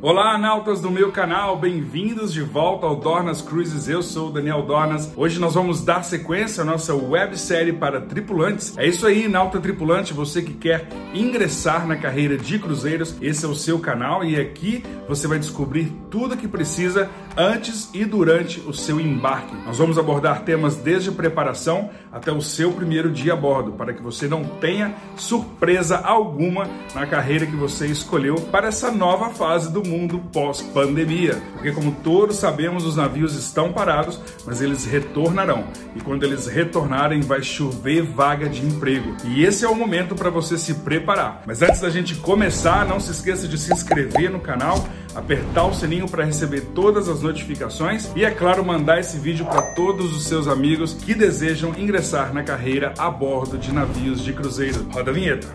Olá, nautas do meu canal, bem-vindos de volta ao Dornas Cruises. Eu sou o Daniel Dornas. Hoje nós vamos dar sequência à nossa websérie para tripulantes. É isso aí, nauta tripulante, você que quer ingressar na carreira de cruzeiros, esse é o seu canal e aqui você vai descobrir tudo o que precisa antes e durante o seu embarque. Nós vamos abordar temas desde preparação até o seu primeiro dia a bordo, para que você não tenha surpresa alguma na carreira que você escolheu para essa nova fase do mundo pós-pandemia. Porque, como todos sabemos, os navios estão parados, mas eles retornarão. E quando eles retornarem, vai chover vaga de emprego. E esse é o momento para você se preparar. Mas antes da gente começar, não se esqueça de se inscrever no canal, apertar o sininho para receber todas as e, é claro, mandar esse vídeo para todos os seus amigos que desejam ingressar na carreira a bordo de navios de cruzeiro. Roda a vinheta.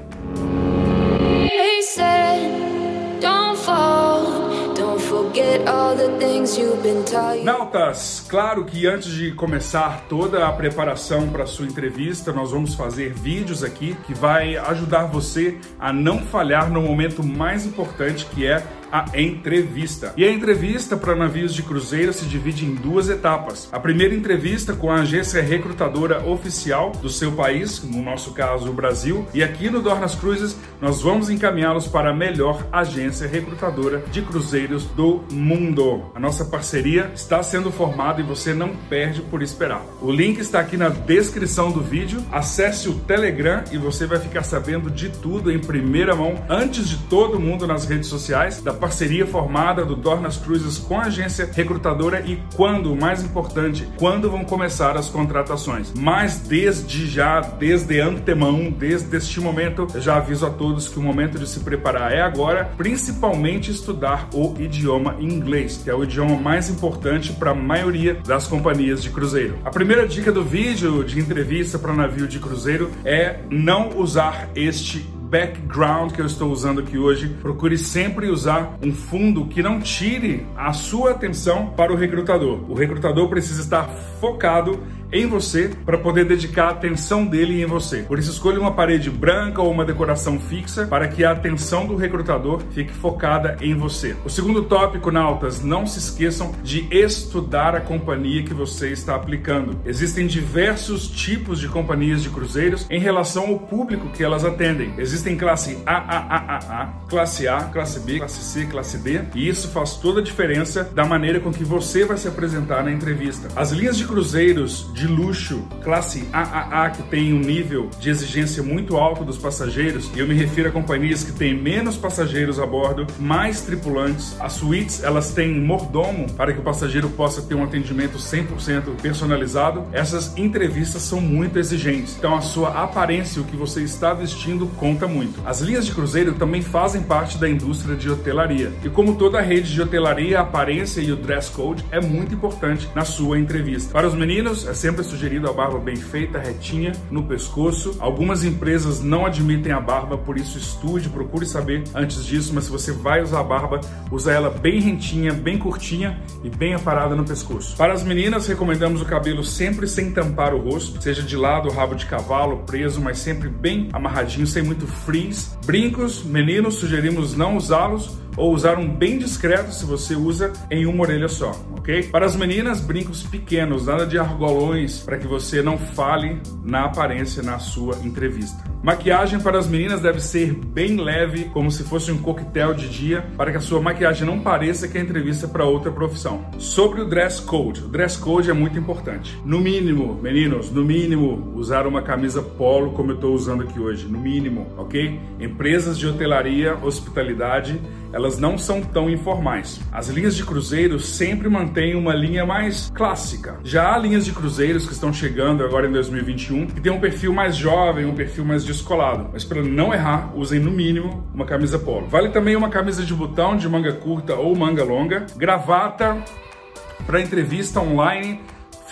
Nautas, claro que antes de começar toda a preparação para sua entrevista, nós vamos fazer vídeos aqui que vai ajudar você a não falhar no momento mais importante que é a entrevista. E a entrevista para navios de cruzeiro se divide em duas etapas. A primeira entrevista com a agência recrutadora oficial do seu país, no nosso caso o Brasil, e aqui no Dornas Cruises nós vamos encaminhá-los para a melhor agência recrutadora de cruzeiros do mundo. A nossa parceria está sendo formada e você não perde por esperar. O link está aqui na descrição do vídeo. Acesse o Telegram e você vai ficar sabendo de tudo em primeira mão antes de todo mundo nas redes sociais da parceria formada do Dornas Cruises com a agência recrutadora e quando, mais importante, quando vão começar as contratações. Mas desde já, desde antemão, desde este momento, já aviso a todos que o momento de se preparar é agora, principalmente estudar o idioma inglês, que é o idioma mais importante para a maioria das companhias de cruzeiro. A primeira dica do vídeo de entrevista para navio de cruzeiro é não usar este background que eu estou usando aqui hoje, procure sempre usar um fundo que não tire a sua atenção para o recrutador. O recrutador precisa estar focado em você para poder dedicar a atenção dele em você. Por isso, escolha uma parede branca ou uma decoração fixa para que a atenção do recrutador fique focada em você. O segundo tópico, Nautas, não se esqueçam de estudar a companhia que você está aplicando. Existem diversos tipos de companhias de cruzeiros em relação ao público que elas atendem. Existem classe A, classe A, classe B, classe C, classe D, e isso faz toda a diferença da maneira com que você vai se apresentar na entrevista. As linhas de cruzeiros de de luxo, classe AAA, que tem um nível de exigência muito alto dos passageiros, e eu me refiro a companhias que têm menos passageiros a bordo, mais tripulantes. As suítes, elas têm mordomo para que o passageiro possa ter um atendimento 100% personalizado. Essas entrevistas são muito exigentes. Então a sua aparência, o que você está vestindo conta muito. As linhas de cruzeiro também fazem parte da indústria de hotelaria. E como toda rede de hotelaria, a aparência e o dress code é muito importante na sua entrevista. Para os meninos, é sempre sempre é sugerido a barba bem feita, retinha, no pescoço. Algumas empresas não admitem a barba, por isso estude, procure saber antes disso, mas se você vai usar a barba, usa ela bem rentinha, bem curtinha e bem aparada no pescoço. Para as meninas, recomendamos o cabelo sempre sem tampar o rosto, seja de lado, rabo de cavalo, preso, mas sempre bem amarradinho, sem muito frizz. Brincos, meninos, sugerimos não usá-los ou usar um bem discreto se você usa em uma orelha só, ok? Para as meninas, brincos pequenos, nada de argolões para que você não fale na aparência na sua entrevista. Maquiagem para as meninas deve ser bem leve, como se fosse um coquetel de dia, para que a sua maquiagem não pareça que é entrevista para outra profissão. Sobre o dress code, o dress code é muito importante. No mínimo, meninos, no mínimo, usar uma camisa polo como eu estou usando aqui hoje, no mínimo, ok? Empresas de hotelaria, hospitalidade, elas não são tão informais. As linhas de cruzeiros sempre mantêm uma linha mais clássica. Já há linhas de cruzeiros que estão chegando agora em 2021 que tem um perfil mais jovem, um perfil mais descolado. Mas para não errar, usem no mínimo uma camisa polo. Vale também uma camisa de botão de manga curta ou manga longa, gravata para entrevista online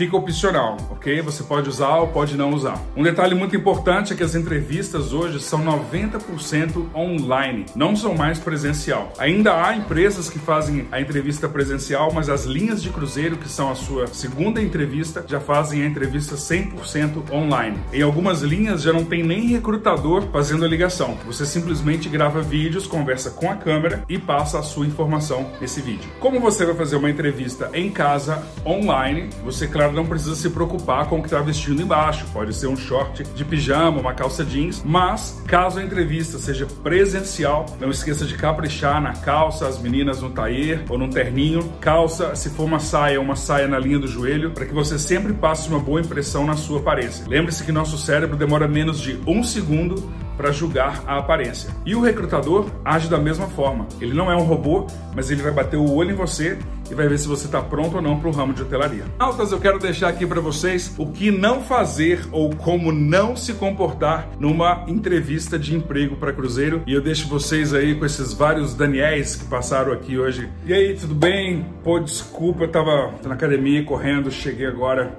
fica opcional, ok? Você pode usar ou pode não usar. Um detalhe muito importante é que as entrevistas hoje são 90% online, não são mais presencial. Ainda há empresas que fazem a entrevista presencial, mas as linhas de cruzeiro, que são a sua segunda entrevista, já fazem a entrevista 100% online. Em algumas linhas já não tem nem recrutador fazendo a ligação. Você simplesmente grava vídeos, conversa com a câmera e passa a sua informação nesse vídeo. Como você vai fazer uma entrevista em casa, online, você, claro, não precisa se preocupar com o que está vestindo embaixo. Pode ser um short de pijama, uma calça jeans, mas caso a entrevista seja presencial, não esqueça de caprichar na calça, as meninas no taier ou no terninho. Calça, se for uma saia, uma saia na linha do joelho, para que você sempre passe uma boa impressão na sua aparência. Lembre-se que nosso cérebro demora menos de um segundo para julgar a aparência. E o recrutador age da mesma forma. Ele não é um robô, mas ele vai bater o olho em você e vai ver se você está pronto ou não para o ramo de hotelaria. Altas, eu quero deixar aqui para vocês o que não fazer ou como não se comportar numa entrevista de emprego para cruzeiro. E eu deixo vocês aí com esses vários Daniels que passaram aqui hoje. E aí, tudo bem? Pô, desculpa, eu tava na academia correndo, cheguei agora.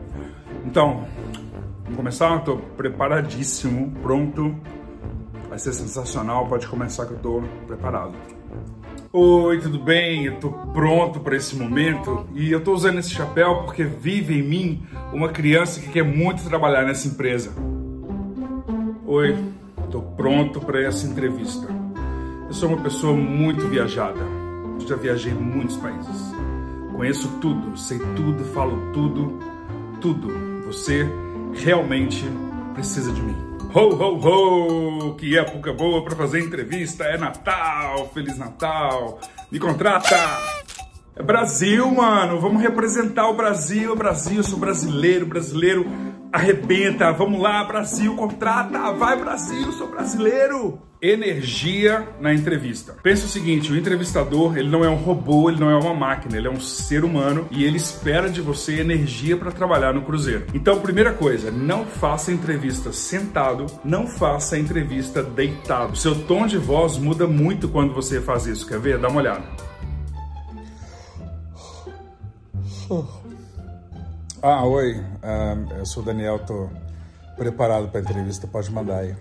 Então, vamos começar? Estou preparadíssimo, pronto Vai ser sensacional, pode começar que eu tô preparado. Oi, tudo bem? Eu tô pronto para esse momento e eu tô usando esse chapéu porque vive em mim uma criança que quer muito trabalhar nessa empresa. Oi, tô pronto para essa entrevista. Eu sou uma pessoa muito viajada. Já viajei em muitos países. Conheço tudo, sei tudo, falo tudo, tudo. Você realmente precisa de mim. Ho, ho, ho! Que época boa para fazer entrevista! É Natal! Feliz Natal! Me contrata! É Brasil, mano! Vamos representar o Brasil! Brasil, eu sou brasileiro, brasileiro arrebenta! Vamos lá, Brasil, contrata! Vai, Brasil, sou brasileiro! energia na entrevista. Pensa o seguinte, o entrevistador, ele não é um robô, ele não é uma máquina, ele é um ser humano e ele espera de você energia para trabalhar no cruzeiro. Então, primeira coisa, não faça entrevista sentado, não faça entrevista deitado. Seu tom de voz muda muito quando você faz isso. Quer ver? Dá uma olhada. Ah, oi. Uh, eu sou o Daniel, tô preparado para a entrevista. Pode mandar aí.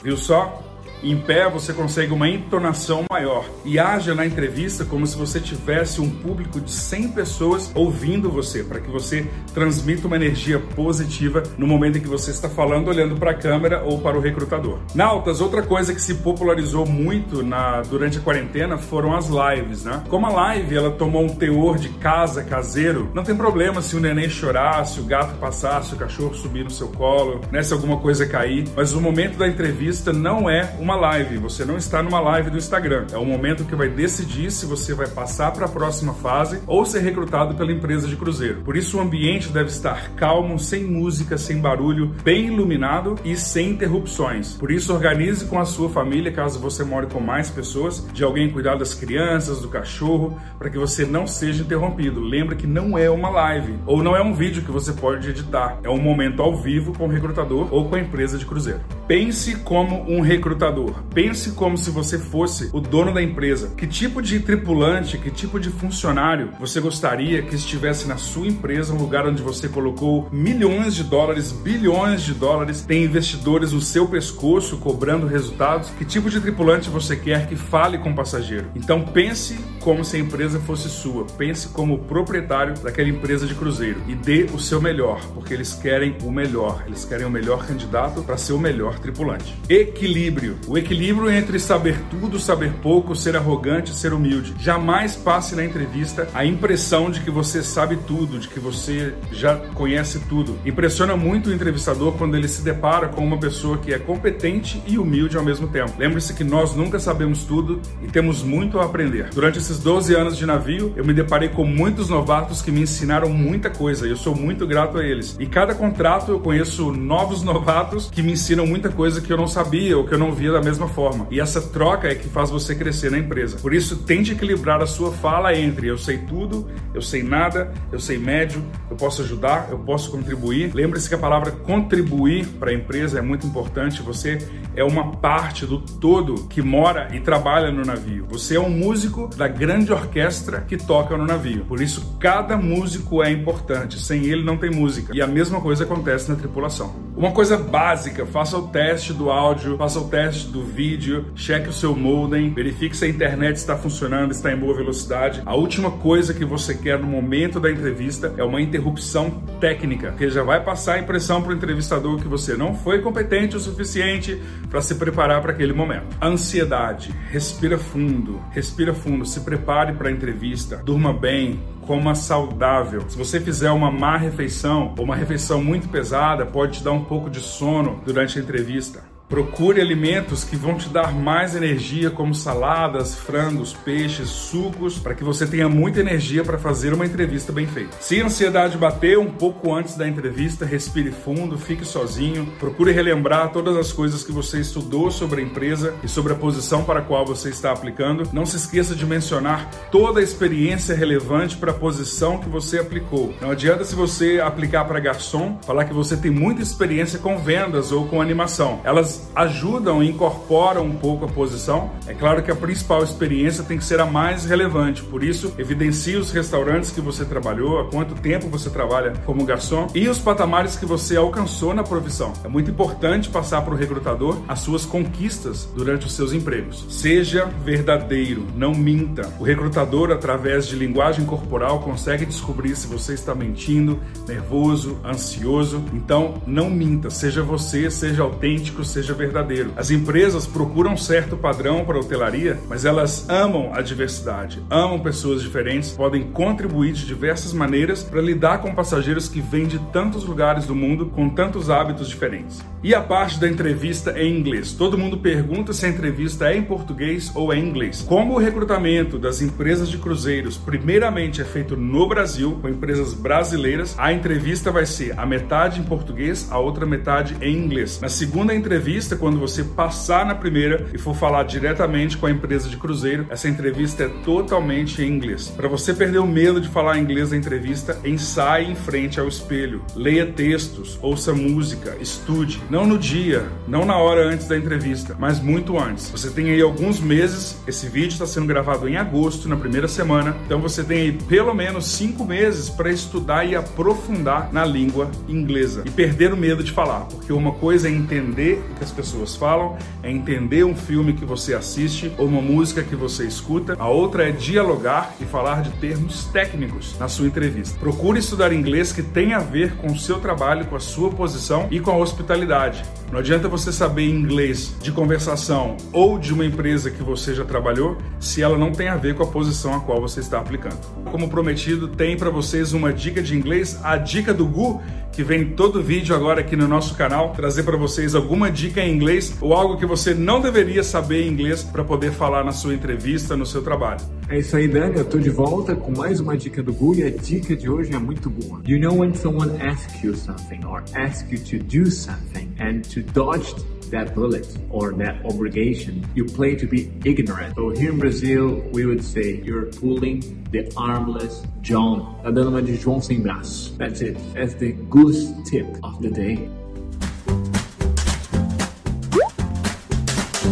Viu só? Em pé você consegue uma entonação maior e haja na entrevista como se você tivesse um público de 100 pessoas ouvindo você, para que você transmita uma energia positiva no momento em que você está falando, olhando para a câmera ou para o recrutador. Nautas, outra coisa que se popularizou muito na, durante a quarentena foram as lives, né? Como a live ela tomou um teor de casa caseiro, não tem problema se o neném chorar, se o gato passar, se o cachorro subir no seu colo, né? Se alguma coisa cair, mas o momento da entrevista não é uma live, você não está numa live do Instagram. É o momento que vai decidir se você vai passar para a próxima fase ou ser recrutado pela empresa de cruzeiro. Por isso o ambiente deve estar calmo, sem música, sem barulho, bem iluminado e sem interrupções. Por isso organize com a sua família, caso você more com mais pessoas, de alguém cuidar das crianças, do cachorro, para que você não seja interrompido. Lembra que não é uma live ou não é um vídeo que você pode editar. É um momento ao vivo com o recrutador ou com a empresa de cruzeiro. Pense como um recrutador Pense como se você fosse o dono da empresa. Que tipo de tripulante, que tipo de funcionário você gostaria que estivesse na sua empresa, um lugar onde você colocou milhões de dólares, bilhões de dólares, tem investidores no seu pescoço cobrando resultados? Que tipo de tripulante você quer que fale com o passageiro? Então pense como se a empresa fosse sua. Pense como proprietário daquela empresa de cruzeiro e dê o seu melhor, porque eles querem o melhor. Eles querem o melhor candidato para ser o melhor tripulante. Equilíbrio. O equilíbrio entre saber tudo, saber pouco, ser arrogante ser humilde. Jamais passe na entrevista a impressão de que você sabe tudo, de que você já conhece tudo. Impressiona muito o entrevistador quando ele se depara com uma pessoa que é competente e humilde ao mesmo tempo. Lembre-se que nós nunca sabemos tudo e temos muito a aprender. Durante esses 12 anos de navio, eu me deparei com muitos novatos que me ensinaram muita coisa e eu sou muito grato a eles. E cada contrato eu conheço novos novatos que me ensinam muita coisa que eu não sabia ou que eu não via da mesma forma. E essa troca é que faz você crescer na empresa. Por isso, tente equilibrar a sua fala entre eu sei tudo, eu sei nada, eu sei médio, eu posso ajudar, eu posso contribuir. Lembre-se que a palavra contribuir para a empresa é muito importante. Você é uma parte do todo que mora e trabalha no navio. Você é um músico da grande orquestra que toca no navio. Por isso, cada músico é importante. Sem ele não tem música. E a mesma coisa acontece na tripulação. Uma coisa básica, faça o teste do áudio, faça o teste do vídeo, cheque o seu modem, verifique se a internet está funcionando, está em boa velocidade. A última coisa que você quer no momento da entrevista é uma interrupção técnica, que já vai passar a impressão para o entrevistador que você não foi competente o suficiente para se preparar para aquele momento. Ansiedade, respira fundo, respira fundo, se prepare para a entrevista, durma bem, coma saudável. Se você fizer uma má refeição ou uma refeição muito pesada, pode te dar um pouco de sono durante a entrevista. Procure alimentos que vão te dar mais energia, como saladas, frangos, peixes, sucos, para que você tenha muita energia para fazer uma entrevista bem feita. Se a ansiedade bater um pouco antes da entrevista, respire fundo, fique sozinho, procure relembrar todas as coisas que você estudou sobre a empresa e sobre a posição para a qual você está aplicando. Não se esqueça de mencionar toda a experiência relevante para a posição que você aplicou. Não adianta se você aplicar para garçom, falar que você tem muita experiência com vendas ou com animação. Elas ajudam e incorporam um pouco a posição. É claro que a principal experiência tem que ser a mais relevante, por isso, evidencie os restaurantes que você trabalhou, há quanto tempo você trabalha como garçom e os patamares que você alcançou na profissão. É muito importante passar para o recrutador as suas conquistas durante os seus empregos. Seja verdadeiro, não minta. O recrutador, através de linguagem corporal, consegue descobrir se você está mentindo, nervoso, ansioso. Então, não minta. Seja você, seja autêntico, seja seja verdadeiro. As empresas procuram certo padrão para a hotelaria, mas elas amam a diversidade, amam pessoas diferentes, podem contribuir de diversas maneiras para lidar com passageiros que vêm de tantos lugares do mundo com tantos hábitos diferentes. E a parte da entrevista é em inglês. Todo mundo pergunta se a entrevista é em português ou é em inglês. Como o recrutamento das empresas de cruzeiros primeiramente é feito no Brasil, com empresas brasileiras, a entrevista vai ser a metade em português, a outra metade em inglês. Na segunda entrevista, entrevista, quando você passar na primeira e for falar diretamente com a empresa de cruzeiro, essa entrevista é totalmente em inglês. Para você perder o medo de falar inglês na entrevista, ensaie em frente ao espelho, leia textos, ouça música, estude. Não no dia, não na hora antes da entrevista, mas muito antes. Você tem aí alguns meses, esse vídeo está sendo gravado em agosto, na primeira semana, então você tem aí pelo menos cinco meses para estudar e aprofundar na língua inglesa e perder o medo de falar, porque uma coisa é entender o que as pessoas falam, é entender um filme que você assiste ou uma música que você escuta. A outra é dialogar e falar de termos técnicos na sua entrevista. Procure estudar inglês que tem a ver com o seu trabalho, com a sua posição e com a hospitalidade. Não adianta você saber inglês de conversação ou de uma empresa que você já trabalhou se ela não tem a ver com a posição a qual você está aplicando. Como prometido, tem para vocês uma dica de inglês, a dica do Gu, que vem todo vídeo agora aqui no nosso canal, trazer para vocês alguma dica em inglês ou algo que você não deveria saber em inglês para poder falar na sua entrevista, no seu trabalho. É isso aí, Dani. Eu tô de volta com mais uma dica do Gu e a dica de hoje é muito boa. You know when someone asks you something or asks you to do something and to dodge that bullet or that obligation, you play to be ignorant. So here in Brazil, we would say you're pulling the armless John. Tá dando uma de João sem braço. That's it. That's the goose tip of the day.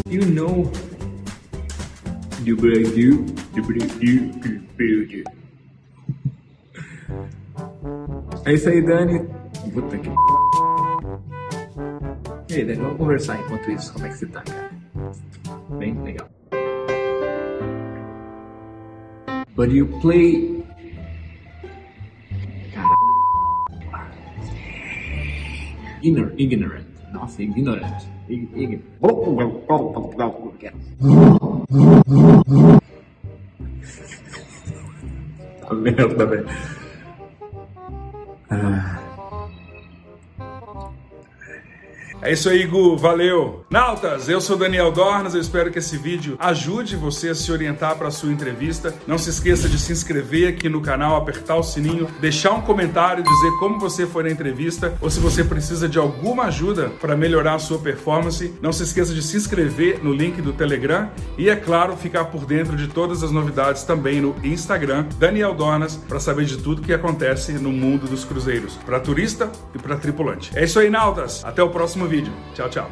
You know do Brasil, do Brasil, do Brasil. É isso aí, Dani. Puta que e aí, Dani, vamos conversar enquanto isso. Como é que você tá, cara? Bem legal. But you play. Caralho. Ignorant. ignorant. Nossa, ignorant. ignorant. Tá merda, velho. Ah. É isso aí, Gu. Valeu. Nautas, eu sou Daniel Dornas. Eu espero que esse vídeo ajude você a se orientar para a sua entrevista. Não se esqueça de se inscrever aqui no canal, apertar o sininho, deixar um comentário, dizer como você foi na entrevista ou se você precisa de alguma ajuda para melhorar a sua performance. Não se esqueça de se inscrever no link do Telegram e, é claro, ficar por dentro de todas as novidades também no Instagram, Daniel Dornas, para saber de tudo que acontece no mundo dos cruzeiros, para turista e para tripulante. É isso aí, Nautas. Até o próximo vídeo. Tchau, tchau.